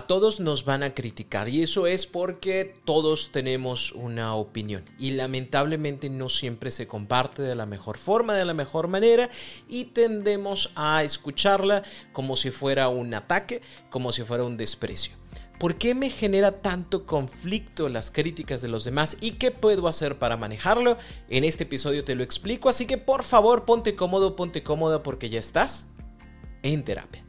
A todos nos van a criticar y eso es porque todos tenemos una opinión y lamentablemente no siempre se comparte de la mejor forma, de la mejor manera y tendemos a escucharla como si fuera un ataque, como si fuera un desprecio. ¿Por qué me genera tanto conflicto las críticas de los demás y qué puedo hacer para manejarlo? En este episodio te lo explico, así que por favor ponte cómodo, ponte cómoda porque ya estás en terapia.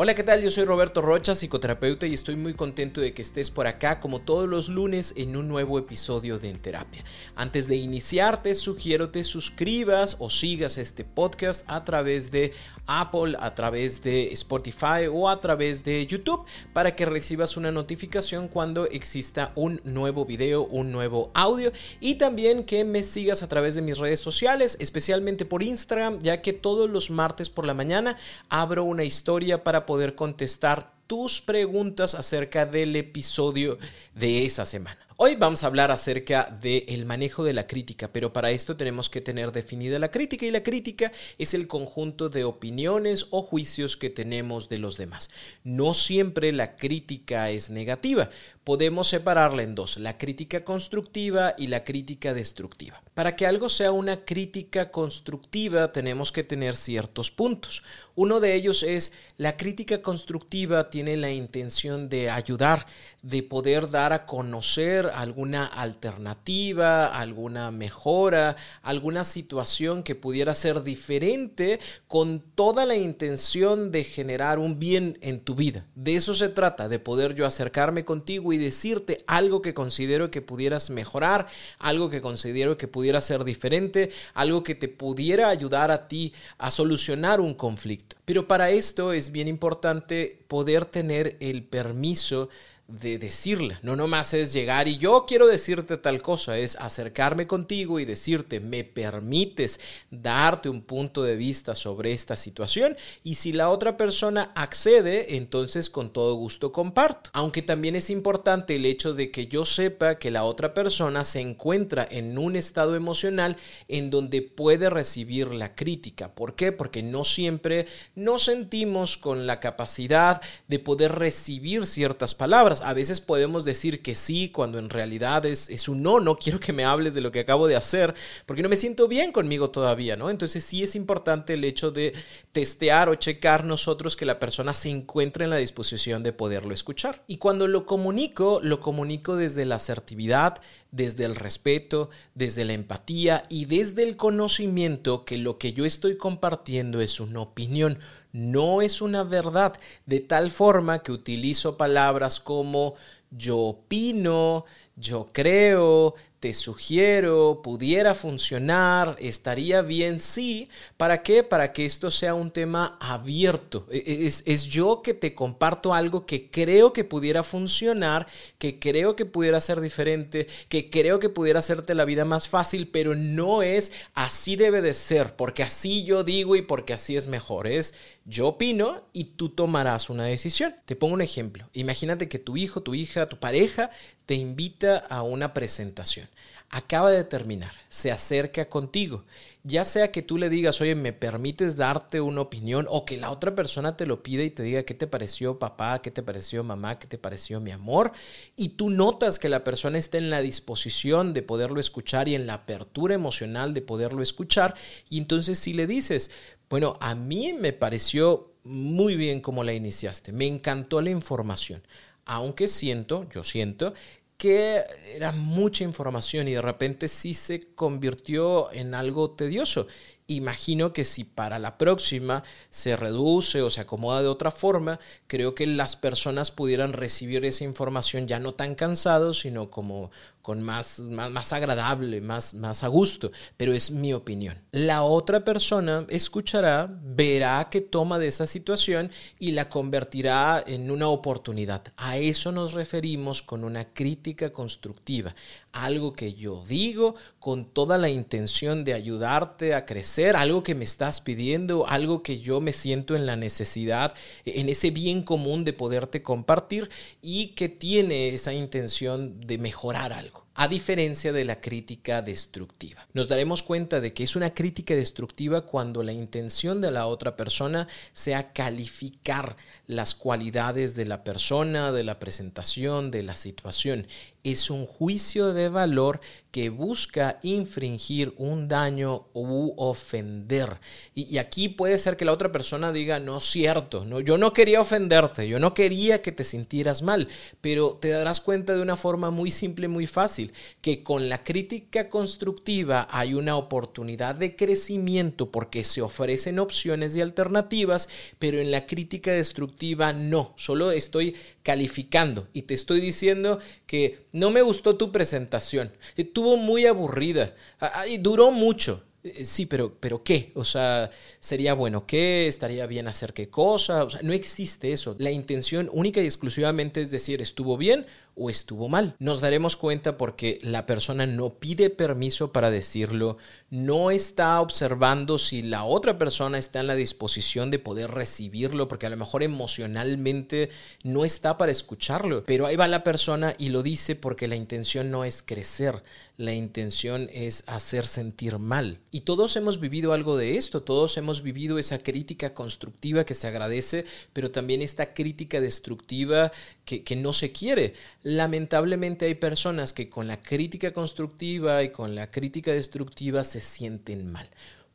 Hola, ¿qué tal? Yo soy Roberto Rocha, psicoterapeuta, y estoy muy contento de que estés por acá como todos los lunes en un nuevo episodio de En Terapia. Antes de iniciarte, sugiero te suscribas o sigas este podcast a través de Apple, a través de Spotify o a través de YouTube para que recibas una notificación cuando exista un nuevo video, un nuevo audio y también que me sigas a través de mis redes sociales, especialmente por Instagram, ya que todos los martes por la mañana abro una historia para poder contestar tus preguntas acerca del episodio de esa semana. Hoy vamos a hablar acerca del manejo de la crítica, pero para esto tenemos que tener definida la crítica y la crítica es el conjunto de opiniones o juicios que tenemos de los demás. No siempre la crítica es negativa, podemos separarla en dos, la crítica constructiva y la crítica destructiva. Para que algo sea una crítica constructiva tenemos que tener ciertos puntos. Uno de ellos es la crítica constructiva tiene la intención de ayudar, de poder dar a conocer alguna alternativa, alguna mejora, alguna situación que pudiera ser diferente con toda la intención de generar un bien en tu vida. De eso se trata, de poder yo acercarme contigo y decirte algo que considero que pudieras mejorar, algo que considero que pudiera ser diferente, algo que te pudiera ayudar a ti a solucionar un conflicto. Pero para esto es bien importante poder tener el permiso de decirla. No nomás es llegar y yo quiero decirte tal cosa, es acercarme contigo y decirte, me permites darte un punto de vista sobre esta situación y si la otra persona accede, entonces con todo gusto comparto. Aunque también es importante el hecho de que yo sepa que la otra persona se encuentra en un estado emocional en donde puede recibir la crítica. ¿Por qué? Porque no siempre nos sentimos con la capacidad de poder recibir ciertas palabras a veces podemos decir que sí cuando en realidad es, es un no, no quiero que me hables de lo que acabo de hacer porque no me siento bien conmigo todavía, ¿no? Entonces sí es importante el hecho de testear o checar nosotros que la persona se encuentre en la disposición de poderlo escuchar. Y cuando lo comunico, lo comunico desde la asertividad, desde el respeto, desde la empatía y desde el conocimiento que lo que yo estoy compartiendo es una opinión no es una verdad, de tal forma que utilizo palabras como yo opino, yo creo, te sugiero, pudiera funcionar, estaría bien, sí. ¿Para qué? Para que esto sea un tema abierto. E, e, es, es, yo que te comparto algo que creo que pudiera funcionar, que creo que pudiera ser diferente, que creo que pudiera hacerte la vida más fácil, pero no es así debe de ser, porque así yo digo y porque así es mejor. Es yo opino y tú tomarás una decisión. Te pongo un ejemplo. Imagínate que tu hijo, tu hija, tu pareja te invita a una presentación. Acaba de terminar, se acerca contigo. Ya sea que tú le digas, oye, ¿me permites darte una opinión? O que la otra persona te lo pida y te diga, ¿qué te pareció papá? ¿Qué te pareció mamá? ¿Qué te pareció mi amor? Y tú notas que la persona está en la disposición de poderlo escuchar y en la apertura emocional de poderlo escuchar. Y entonces si le dices, bueno, a mí me pareció muy bien como la iniciaste, me encantó la información, aunque siento, yo siento, que era mucha información y de repente sí se convirtió en algo tedioso. Imagino que si para la próxima se reduce o se acomoda de otra forma, creo que las personas pudieran recibir esa información ya no tan cansados, sino como con más, más, agradable, más, más a gusto, pero es mi opinión. La otra persona escuchará, verá que toma de esa situación y la convertirá en una oportunidad. A eso nos referimos con una crítica constructiva, algo que yo digo con toda la intención de ayudarte a crecer, algo que me estás pidiendo, algo que yo me siento en la necesidad, en ese bien común de poderte compartir y que tiene esa intención de mejorar algo autres. A diferencia de la crítica destructiva. Nos daremos cuenta de que es una crítica destructiva cuando la intención de la otra persona sea calificar las cualidades de la persona, de la presentación, de la situación. Es un juicio de valor que busca infringir un daño u ofender. Y, aquí puede ser que la otra persona diga, no cierto, no, yo no quería ofenderte, yo no quería que te sintieras mal, pero te darás cuenta de una forma muy simple, muy fácil, que con la crítica constructiva hay una oportunidad de crecimiento porque se ofrecen opciones y alternativas, pero en la crítica destructiva no, solo estoy calificando y te estoy diciendo que no me gustó tu presentación, estuvo muy aburrida y duró mucho. Eh, sí, pero, pero ¿qué? O sea, ¿sería bueno qué? ¿Estaría bien hacer qué cosa? No existe eso. La intención única y exclusivamente es decir, ¿estuvo bien o estuvo mal. Nos daremos cuenta porque la persona no pide permiso para decirlo, no está observando si la otra persona está en la disposición de poder recibirlo, porque a lo mejor emocionalmente no está para escucharlo, pero ahí va la persona y lo dice porque la intención no es crecer, la intención es hacer sentir mal. Y todos hemos vivido algo de esto, todos hemos vivido esa crítica constructiva que se agradece, pero también esta crítica destructiva que, no se quiere lamentablemente hay personas que con la crítica constructiva y con la crítica destructiva se sienten mal.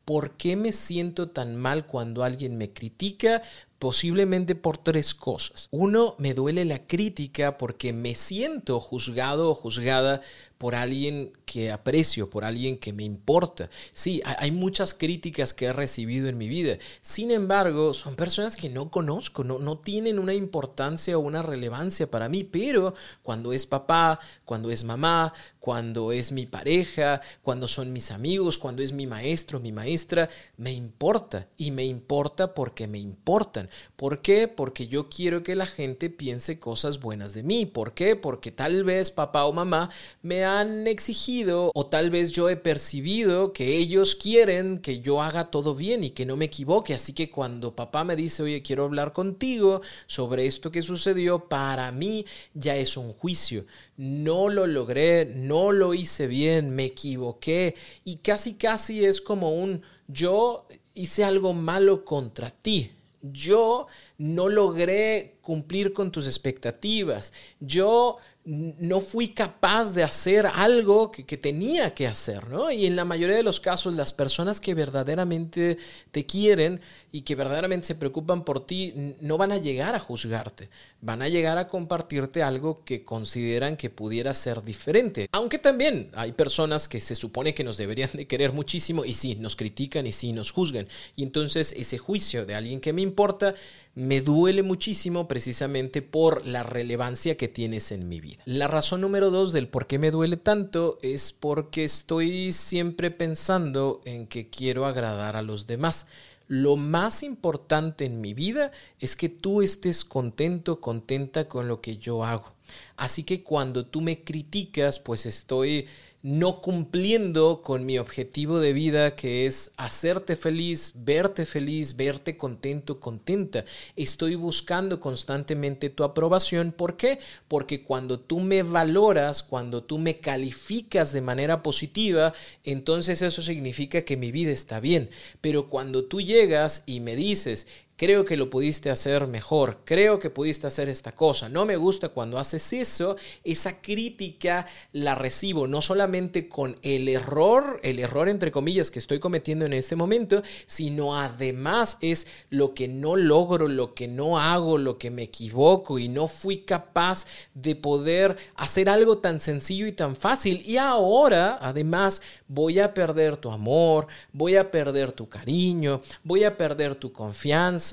¿Por qué me siento tan mal cuando alguien me critica? Posiblemente por tres cosas. Uno, me duele la crítica porque me siento juzgado o juzgada por alguien que aprecio, por alguien que me importa. Sí, hay muchas críticas que he recibido en mi vida. Sin embargo, son personas que no conozco, no, no tienen una importancia o una relevancia para mí, pero cuando es papá, cuando es mamá, cuando es mi pareja, cuando son mis amigos, cuando es mi maestro, mi maestra, me importa y me importa porque me importan. ¿Por qué? Porque yo quiero que la gente piense cosas buenas de mí. ¿Por qué? Porque tal vez papá o mamá me han exigido o tal vez yo he percibido que ellos quieren que yo haga todo bien y que no me equivoque. Así que cuando papá me dice, oye, quiero hablar contigo sobre esto que sucedió, para mí ya es un juicio. No lo logré, no lo hice bien, me equivoqué y casi casi es como un yo hice algo malo contra ti. Yo no logré cumplir con tus expectativas. Yo no fui capaz de hacer algo que, tenía que hacer, ¿no? Y en la mayoría de los casos, las personas que verdaderamente te quieren y que verdaderamente se preocupan por ti, no van a llegar a juzgarte, van a llegar a compartirte algo que consideran que pudiera ser diferente. Aunque también hay personas que se supone que nos deberían de querer muchísimo y sí, nos critican y sí, nos juzgan. Y entonces ese juicio de alguien que me importa, me duele muchísimo precisamente por la relevancia que tienes en mi vida. La razón número dos del por qué me duele tanto es porque estoy siempre pensando en que quiero agradar a los demás. Lo más importante en mi vida es que tú estés contento, contenta con lo que yo hago. Así que cuando tú me criticas, pues estoy no cumpliendo con mi objetivo de vida que es hacerte feliz, verte feliz, verte contento, contenta. Estoy buscando constantemente tu aprobación. ¿Por qué? Porque cuando tú me valoras, cuando tú me calificas de manera positiva, entonces eso significa que mi vida está bien. Pero cuando tú llegas y me dices, creo que lo pudiste hacer mejor, creo que pudiste hacer esta cosa, no me gusta cuando haces eso, esa crítica la recibo no solamente con el error, el error entre comillas que estoy cometiendo en este momento, sino además es lo que no logro, lo que no hago, lo que me equivoco y no fui capaz de poder hacer algo tan sencillo y tan fácil. Y ahora además voy a perder tu amor, voy a perder tu cariño, voy a perder tu confianza,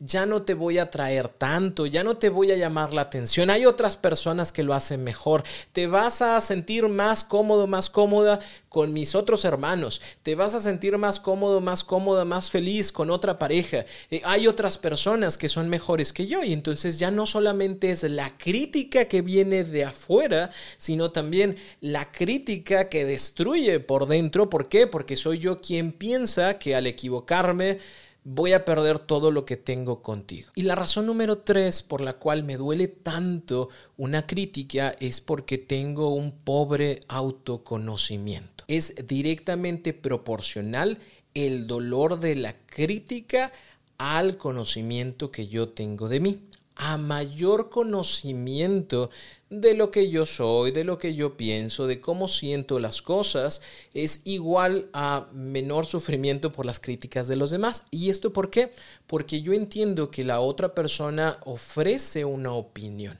ya no te voy a traer tanto, ya no te voy a llamar la atención, hay otras personas que lo hacen mejor, te vas a sentir más cómodo, más cómoda con mis otros hermanos, te vas a sentir más cómodo, más cómoda, más feliz con otra pareja, eh, hay otras personas que son mejores que yo y entonces ya no solamente es la crítica que viene de afuera, sino también la crítica que destruye por dentro, ¿por qué? Porque soy yo quien piensa que al equivocarme, voy a perder todo lo que tengo contigo. Y la razón número tres por la cual me duele tanto una crítica es porque tengo un pobre autoconocimiento. Es directamente proporcional el dolor de la crítica al conocimiento que yo tengo de mí a mayor conocimiento de lo que yo soy, de lo que yo pienso, de cómo siento las cosas, es igual a menor sufrimiento por las críticas de los demás. ¿Y esto por qué? Porque yo entiendo que la otra persona ofrece una opinión,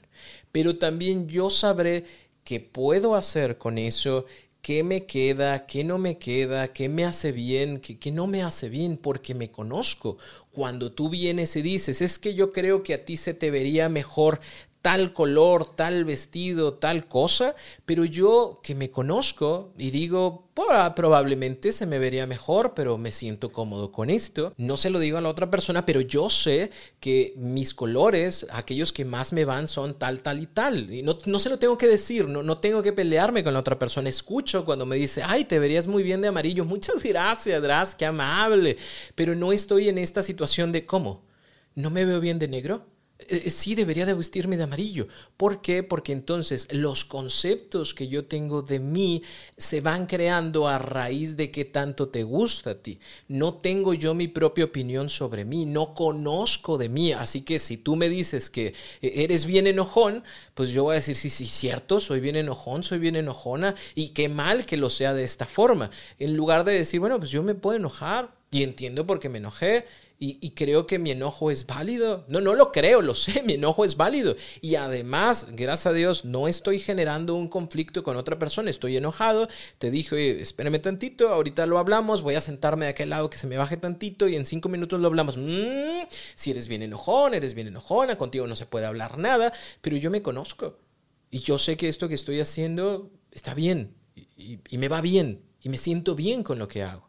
pero también yo sabré qué puedo hacer con eso, qué me queda, qué no me queda, qué me hace bien, qué, qué, no me hace bien, porque me conozco. Cuando tú vienes y dices, es que yo creo que a ti se te vería mejor tal color, tal vestido, tal cosa, pero yo que me conozco y digo, probablemente se me vería mejor, pero me siento cómodo con esto. No se lo digo a la otra persona, pero yo sé que mis colores, aquellos que más me van, son tal, tal y tal. Y no, no se lo tengo que decir, no, no tengo que pelearme con la otra persona. Escucho cuando me dice, ay, te verías muy bien de amarillo. Muchas gracias, Dras, qué amable. Pero no estoy en esta situación de, ¿cómo? ¿No me veo bien de negro? Eh, eh, sí debería de vestirme de amarillo. ¿Por qué? Porque entonces los conceptos que yo tengo de mí se van creando a raíz de qué tanto te gusta a ti. No tengo yo mi propia opinión sobre mí, no conozco de mí. Así que si tú me dices que eh, eres bien enojón, pues yo voy a decir, sí, sí, cierto, soy bien enojón, soy bien enojona y qué mal que lo sea de esta forma. En lugar de decir, bueno, pues yo me puedo enojar y entiendo por qué me enojé y, creo que mi enojo es válido. No, no lo creo, lo sé, mi enojo es válido. Y además, gracias a Dios, no estoy generando un conflicto con otra persona, estoy enojado. Te dije, espérame tantito, ahorita lo hablamos, voy a sentarme de aquel lado que se me baje tantito y en cinco minutos lo hablamos. Mm, si eres bien enojón, eres bien enojona, contigo no se puede hablar nada, pero yo me conozco. Y yo sé que esto que estoy haciendo está bien y me va bien y me siento bien con lo que hago.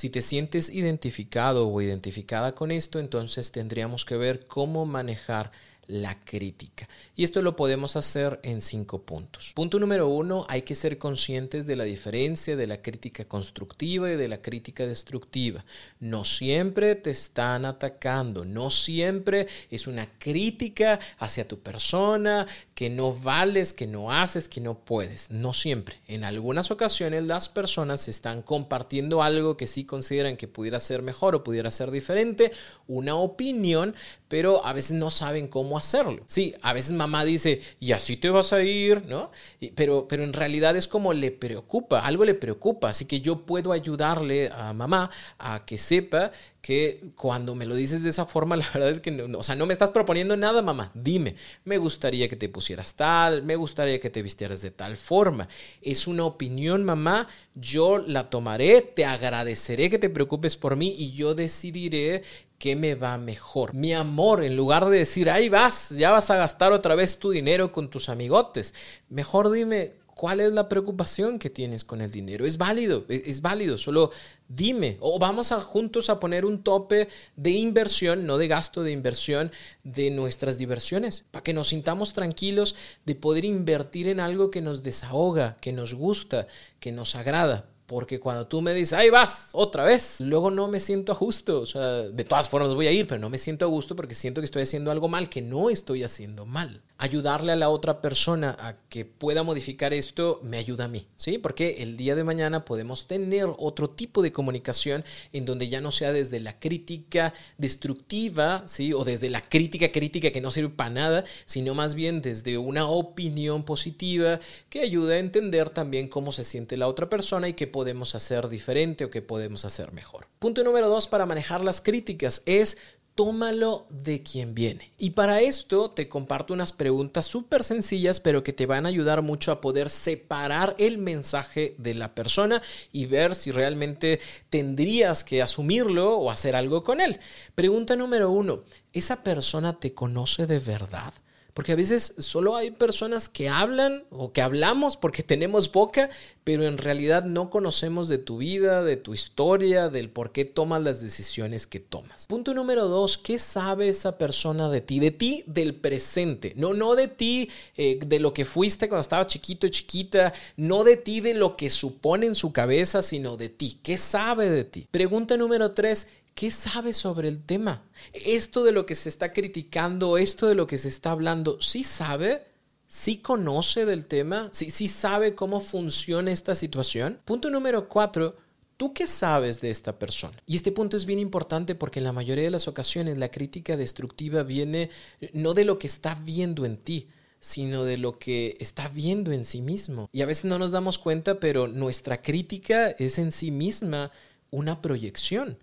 Si te sientes identificado o identificada con esto, entonces tendríamos que ver cómo manejar la crítica. Y esto lo podemos hacer en cinco puntos. Punto número uno, hay que ser conscientes de la diferencia de la crítica constructiva y de la crítica destructiva. No siempre te están atacando, no siempre es una crítica hacia tu persona, que no vales, que no haces, que no puedes. No siempre. En algunas ocasiones las personas están compartiendo algo que sí consideran que pudiera ser mejor o pudiera ser diferente, una opinión, pero a veces no saben cómo hacerlo. Sí, a veces mamá dice, y así te vas a ir, ¿no? pero, pero en realidad es como le preocupa, algo le preocupa, así que yo puedo ayudarle a mamá a que sepa que cuando me lo dices de esa forma, la verdad es que no, o sea, no me estás proponiendo nada, mamá. Dime, me gustaría que te pusieras tal, me gustaría que te vistieras de tal forma. Es una opinión, mamá. Yo la tomaré, te agradeceré que te preocupes por mí y yo decidiré qué me va mejor. Mi amor, en lugar de decir, ahí vas, ya vas a gastar otra vez tu dinero con tus amigotes, mejor dime, ¿Cuál es la preocupación que tienes con el dinero? Es válido, es, válido, solo dime. O vamos a juntos a poner un tope de inversión, no de gasto, de inversión de nuestras diversiones, para que nos sintamos tranquilos de poder invertir en algo que nos desahoga, que nos gusta, que nos agrada. Porque cuando tú me dices, ahí vas, otra vez, luego no me siento a gusto. O sea, de todas formas voy a ir, pero no me siento a gusto porque siento que estoy haciendo algo mal, que no estoy haciendo mal ayudarle a la otra persona a que pueda modificar esto me ayuda a mí, ¿sí? Porque el día de mañana podemos tener otro tipo de comunicación en donde ya no sea desde la crítica destructiva, ¿sí? O desde la crítica crítica que no sirve para nada, sino más bien desde una opinión positiva que ayuda a entender también cómo se siente la otra persona y qué podemos hacer diferente o qué podemos hacer mejor. Punto número dos para manejar las críticas es tómalo de quien viene. Y para esto te comparto unas preguntas súper sencillas, pero que te van a ayudar mucho a poder separar el mensaje de la persona y ver si realmente tendrías que asumirlo o hacer algo con él. Pregunta número uno, ¿esa persona te conoce de verdad? Porque a veces solo hay personas que hablan o que hablamos porque tenemos boca, pero en realidad no conocemos de tu vida, de tu historia, del por qué tomas las decisiones que tomas. Punto número dos, ¿qué sabe esa persona de ti? De ti del presente, no, no de ti eh, de lo que fuiste cuando estaba chiquito y chiquita, no de ti de lo que supone en su cabeza, sino de ti. ¿Qué sabe de ti? Pregunta número tres, ¿Qué sabe sobre el tema? Esto de lo que se está criticando, esto de lo que se está hablando, ¿sí sabe? ¿Sí conoce del tema? ¿Sí, sabe cómo funciona esta situación? Punto número cuatro. ¿Tú qué sabes de esta persona? Y este punto es bien importante porque en la mayoría de las ocasiones la crítica destructiva viene no de lo que está viendo en ti, sino de lo que está viendo en sí mismo. Y a veces no nos damos cuenta, pero nuestra crítica es en sí misma una proyección.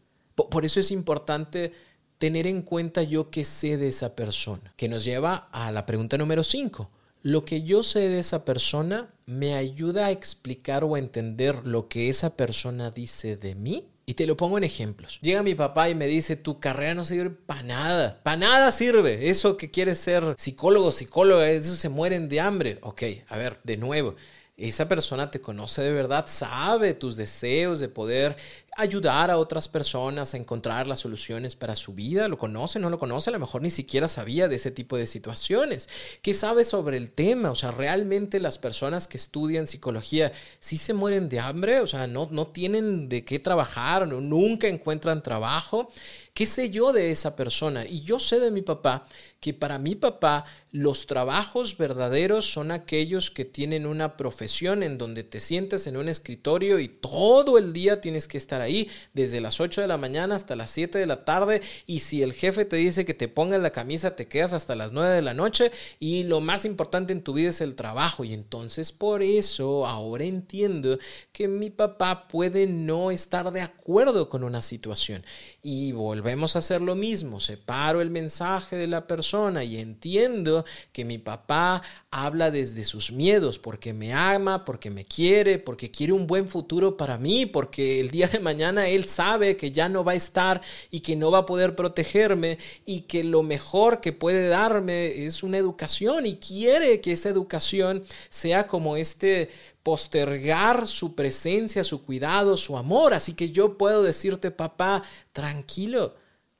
Por eso es importante tener en cuenta yo qué sé de esa persona, que nos lleva a la pregunta número 5. Lo que yo sé de esa persona me ayuda a explicar o a entender lo que esa persona dice de mí. Y te lo pongo en ejemplos. Llega mi papá y me dice, tu carrera no sirve para nada. Para nada sirve. Eso que quieres ser psicólogo, psicóloga, eso se mueren de hambre. Ok, a ver, de nuevo esa persona te conoce de verdad, sabe tus deseos de poder ayudar a otras personas a encontrar las soluciones para su vida, lo conoce, no lo conoce, a lo mejor ni siquiera sabía de ese tipo de situaciones. ¿Qué sabe sobre el tema? O sea, realmente las personas que estudian psicología sí se mueren de hambre, o sea, no, no tienen de qué trabajar, nunca encuentran trabajo. ¿Qué sé yo de esa persona? Y yo sé de mi papá que para mi papá los trabajos verdaderos son aquellos que tienen una profesión en donde te sientes en un escritorio y todo el día tienes que estar ahí, desde las 8 de la mañana hasta las 7 de la tarde, y si el jefe te dice que te pongas la camisa, te quedas hasta las 9 de la noche, y lo más importante en tu vida es el trabajo. Y entonces por eso ahora entiendo que mi papá puede no estar de acuerdo con una situación. Y volvemos a hacer lo mismo, separo el mensaje de la persona y entiendo que mi papá habla desde sus miedos, porque me ama, porque me quiere, porque quiere un buen futuro para mí, porque el día de mañana él sabe que ya no va a estar y que no va a poder protegerme y que lo mejor que puede darme es una educación y quiere que esa educación sea como este postergar su presencia, su cuidado, su amor. Así que yo puedo decirte, papá, tranquilo,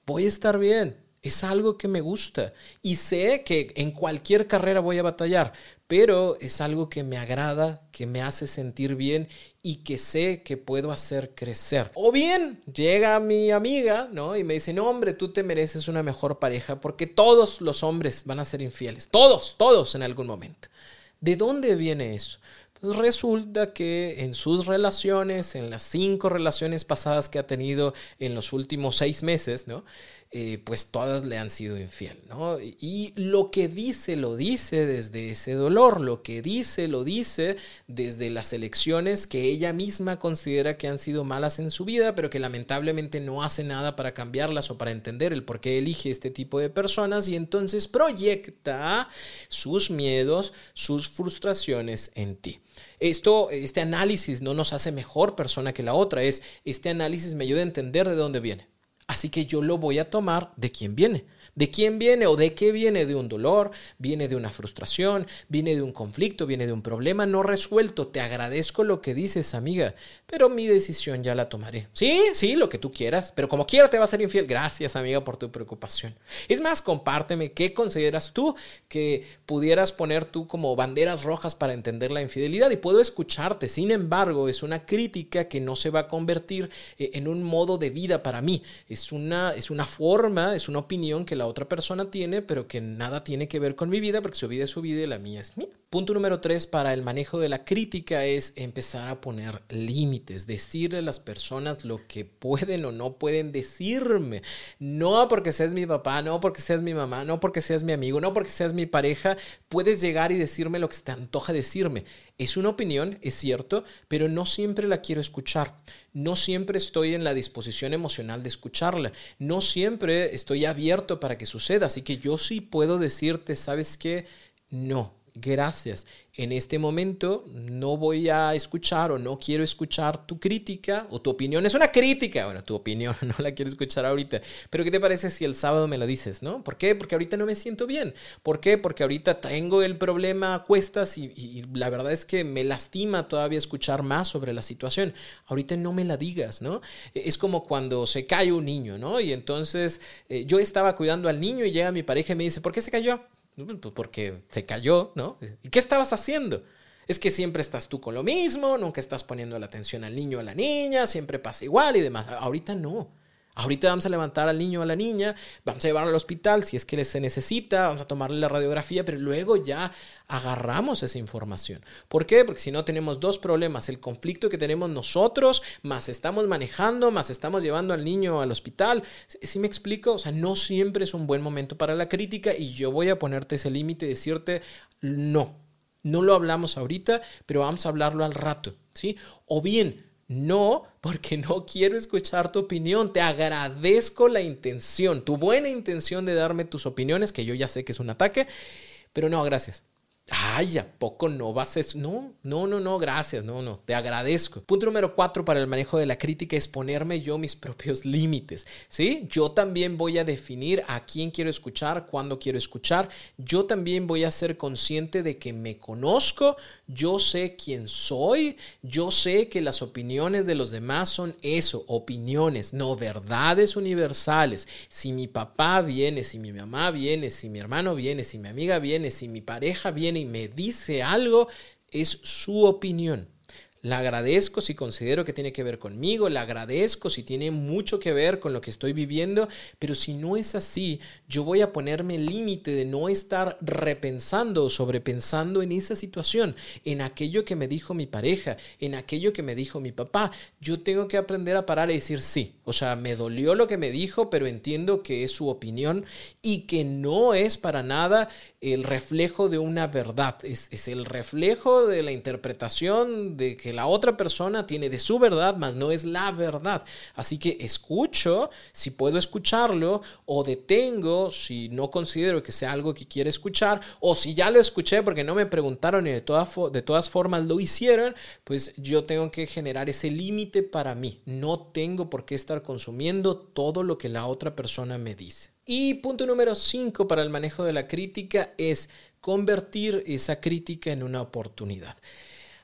voy a estar bien es algo que me gusta y sé que en cualquier carrera voy a batallar, pero es algo que me agrada, que me hace sentir bien y que sé que puedo hacer crecer. O bien llega mi amiga, ¿no? Y me dice, no, hombre, tú te mereces una mejor pareja porque todos los hombres van a ser infieles, todos, todos en algún momento. ¿De dónde viene eso? Pues resulta que en sus relaciones, en las cinco relaciones pasadas que ha tenido en los últimos seis meses, ¿no? Eh, pues todas le han sido infiel, ¿no? Y lo que dice, lo dice desde ese dolor, lo que dice, lo dice desde las elecciones que ella misma considera que han sido malas en su vida, pero que lamentablemente no hace nada para cambiarlas o para entender el por qué elige este tipo de personas y entonces proyecta sus miedos, sus frustraciones en ti. Esto, este análisis no nos hace mejor persona que la otra, es este análisis me ayuda a entender de dónde viene Así que yo lo voy a tomar de quien viene. ¿De quién viene o de qué viene? De un dolor, viene de una frustración, viene de un conflicto, viene de un problema no resuelto. Te agradezco lo que dices, amiga, pero mi decisión ya la tomaré. Sí, sí, lo que tú quieras, pero como quiera te va a ser infiel. Gracias, amiga, por tu preocupación. Es más, compárteme qué consideras tú que pudieras poner tú como banderas rojas para entender la infidelidad y puedo escucharte. Sin embargo, es una crítica que no se va a convertir eh, en un modo de vida para mí. Es una, es una forma, es una opinión que la otra persona tiene, pero que nada tiene que ver con mi vida, porque su vida es su vida y la mía es mía. Punto número tres para el manejo de la crítica es empezar a poner límites, decirle a las personas lo que pueden o no pueden decirme. No porque seas mi papá, no porque seas mi mamá, no porque seas mi amigo, no porque seas mi pareja, puedes llegar y decirme lo que te antoja decirme. Es una opinión, es cierto, pero no siempre la quiero escuchar. No siempre estoy en la disposición emocional de escucharla. No siempre estoy abierto para que suceda. Así que yo sí puedo decirte, ¿sabes qué? No, gracias. En este momento no voy a escuchar o no quiero escuchar tu crítica o tu opinión. Es una crítica. Bueno, tu opinión no la quiero escuchar ahorita. Pero ¿qué te parece si el sábado me la dices, no? ¿Por qué? Porque ahorita no me siento bien. ¿Por qué? Porque ahorita tengo el problema a cuestas y, la verdad es que me lastima todavía escuchar más sobre la situación. Ahorita no me la digas, ¿no? Es como cuando se cae un niño, ¿no? Y entonces eh, yo estaba cuidando al niño y llega mi pareja y me dice, ¿por qué se cayó? Pues, pues porque se cayó, ¿no? ¿Y qué estabas haciendo? Es que siempre estás tú con lo mismo, nunca estás poniendo la atención al niño o a la niña, siempre pasa igual y demás. Ahorita no. Ahorita vamos a levantar al niño o a la niña, vamos a llevarlo al hospital si es que se necesita, vamos a tomarle la radiografía, pero luego ya agarramos esa información. ¿Por qué? Porque si no tenemos dos problemas, el conflicto que tenemos nosotros, más estamos manejando, más estamos llevando al niño al hospital. ¿Sí me explico? O sea, no siempre es un buen momento para la crítica y yo voy a ponerte ese límite y decirte no. No lo hablamos ahorita, pero vamos a hablarlo al rato, ¿sí? O bien, no, porque no quiero escuchar tu opinión. Te agradezco la intención, tu buena intención de darme tus opiniones, que yo ya sé que es un ataque, pero no, gracias. Ay, ¿a poco no vas a? No, no, no, no, gracias, no, no, te agradezco. Punto número cuatro para el manejo de la crítica es ponerme yo mis propios límites, ¿sí? Yo también voy a definir a quién quiero escuchar, cuándo quiero escuchar. Yo también voy a ser consciente de que me conozco, yo sé quién soy, yo sé que las opiniones de los demás son eso, opiniones, no verdades universales. Si mi papá viene, si mi mamá viene, si mi hermano viene, si mi amiga viene, si mi pareja viene, y me dice algo, es su opinión. La agradezco si considero que tiene que ver conmigo, la agradezco si tiene mucho que ver con lo que estoy viviendo, pero si no es así, yo voy a ponerme el límite de no estar repensando o sobrepensando en esa situación, en aquello que me dijo mi pareja, en aquello que me dijo mi papá. Yo tengo que aprender a parar y decir sí. O sea, me dolió lo que me dijo, pero entiendo que es su opinión y que no es para nada el reflejo de una verdad, es, es el reflejo de la interpretación de que que la otra persona tiene de su verdad, mas no es la verdad. Así que escucho si puedo escucharlo o detengo si no considero que sea algo que quiera escuchar o si ya lo escuché porque no me preguntaron y de, de todas formas lo hicieron, pues yo tengo que generar ese límite para mí. No tengo por qué estar consumiendo todo lo que la otra persona me dice. Y punto número 5 para el manejo de la crítica es convertir esa crítica en una oportunidad.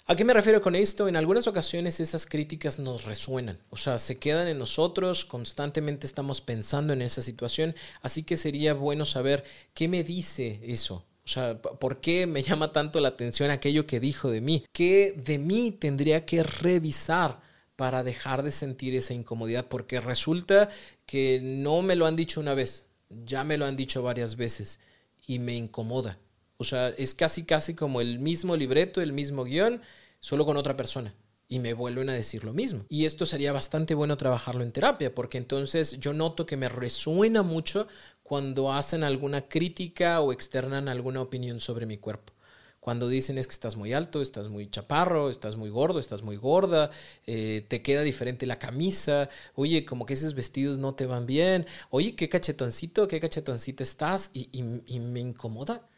¿A qué me refiero con esto? En algunas ocasiones esas críticas nos resuenan, o sea, se quedan en nosotros, constantemente estamos pensando en esa situación, así que sería bueno saber qué me dice eso. O sea, ¿por qué me llama tanto la atención aquello que dijo de mí? ¿Qué de mí tendría que revisar para dejar de sentir esa incomodidad? Porque resulta que no me lo han dicho una vez, ya me lo han dicho varias veces y me incomoda. O sea, es casi, casi como el mismo libreto, el mismo guion, solo con otra persona. Y me vuelven a decir lo mismo. Y esto sería bastante bueno trabajarlo en terapia, porque entonces yo noto que me resuena mucho cuando hacen alguna crítica o externan alguna opinión sobre mi cuerpo. Cuando dicen es que estás muy alto, estás muy chaparro, estás muy gordo, estás muy gorda, eh, te queda diferente la camisa, oye, como que esos vestidos no te van bien, oye, qué cachetoncito, qué cachetoncita estás, y me incomoda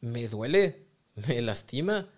me duele, me lastima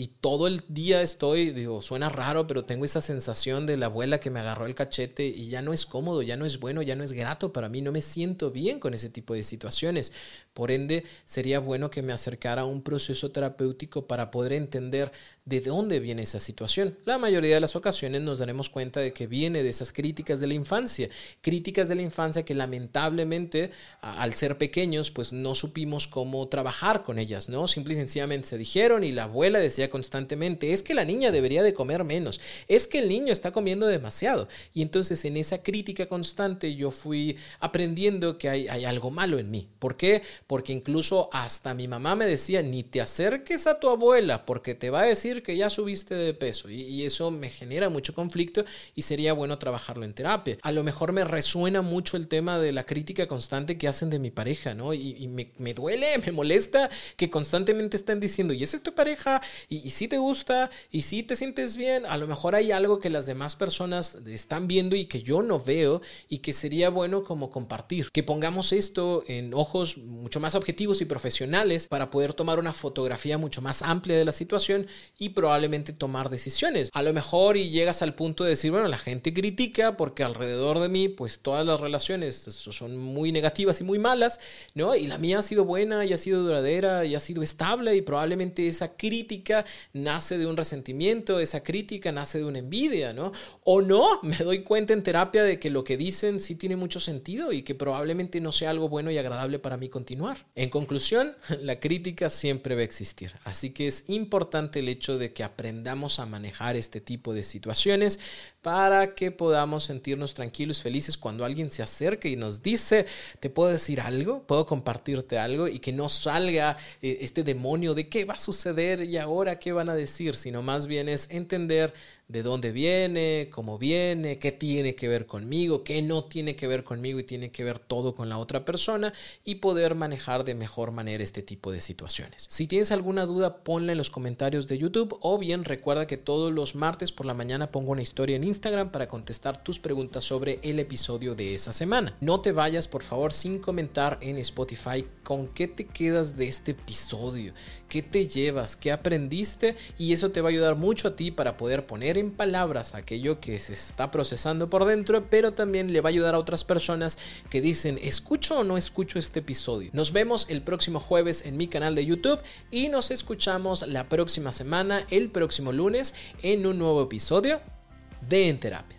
y todo el día estoy, digo, suena raro, pero tengo esa sensación de la abuela que me agarró el cachete y ya no es cómodo, ya no es bueno, ya no es grato para mí, no me siento bien con ese tipo de situaciones. Por ende, sería bueno que me acercara a un proceso terapéutico para poder entender de dónde viene esa situación. La mayoría de las ocasiones nos daremos cuenta de que viene de esas críticas de la infancia, críticas de la infancia que lamentablemente al ser pequeños pues no supimos cómo trabajar con ellas, ¿no? Simple y sencillamente se dijeron y la abuela decía constantemente, es que la niña debería de comer menos, es que el niño está comiendo demasiado. Y entonces en esa crítica constante yo fui aprendiendo que hay, hay algo malo en mí. ¿Por qué? Porque incluso hasta mi mamá me decía, ni te acerques a tu abuela porque te va a decir que ya subiste de peso. Y, eso me genera mucho conflicto y sería bueno trabajarlo en terapia. A lo mejor me resuena mucho el tema de la crítica constante que hacen de mi pareja, ¿no? Y, me, me, duele, me molesta que constantemente estén diciendo, y esa es tu pareja, y, y, si te gusta y si te sientes bien, a lo mejor hay algo que las demás personas están viendo y que yo no veo y que sería bueno como compartir. Que pongamos esto en ojos mucho más objetivos y profesionales para poder tomar una fotografía mucho más amplia de la situación y probablemente tomar decisiones. A lo mejor y llegas al punto de decir, bueno, la gente critica porque alrededor de mí pues todas las relaciones son muy negativas y muy malas, ¿no? Y la mía ha sido buena y ha sido duradera y ha sido estable y probablemente esa crítica nace de un resentimiento, esa crítica nace de una envidia, ¿no? O no, me doy cuenta en terapia de que lo que dicen sí tiene mucho sentido y que probablemente no sea algo bueno y agradable para mí continuar. En conclusión, la crítica siempre va a existir, así que es importante el hecho de que aprendamos a manejar este tipo de situaciones para que podamos sentirnos tranquilos, felices. Cuando alguien se acerca y nos dice, te puedo decir algo, puedo compartirte algo y que no salga eh, este demonio de qué va a suceder y ahora qué van a decir, sino más bien es entender de dónde viene, cómo viene, qué tiene que ver conmigo, qué no tiene que ver conmigo y tiene que ver todo con la otra persona y poder manejar de mejor manera este tipo de situaciones. Si tienes alguna duda, ponla en los comentarios de YouTube o bien recuerda que todos los martes por la mañana pongo una historia en Instagram para contestar tus preguntas sobre el episodio de esa semana. No te vayas por favor sin comentar en Spotify con qué te quedas de este episodio, qué te llevas, qué aprendiste y eso te va a ayudar mucho a ti para poder en palabras aquello que se está procesando por dentro, pero también le va a ayudar a otras personas que dicen, ¿escucho o no escucho este episodio? Nos vemos el próximo jueves en mi canal de YouTube y nos escuchamos la próxima semana, el próximo lunes, en un nuevo episodio de En Terapia.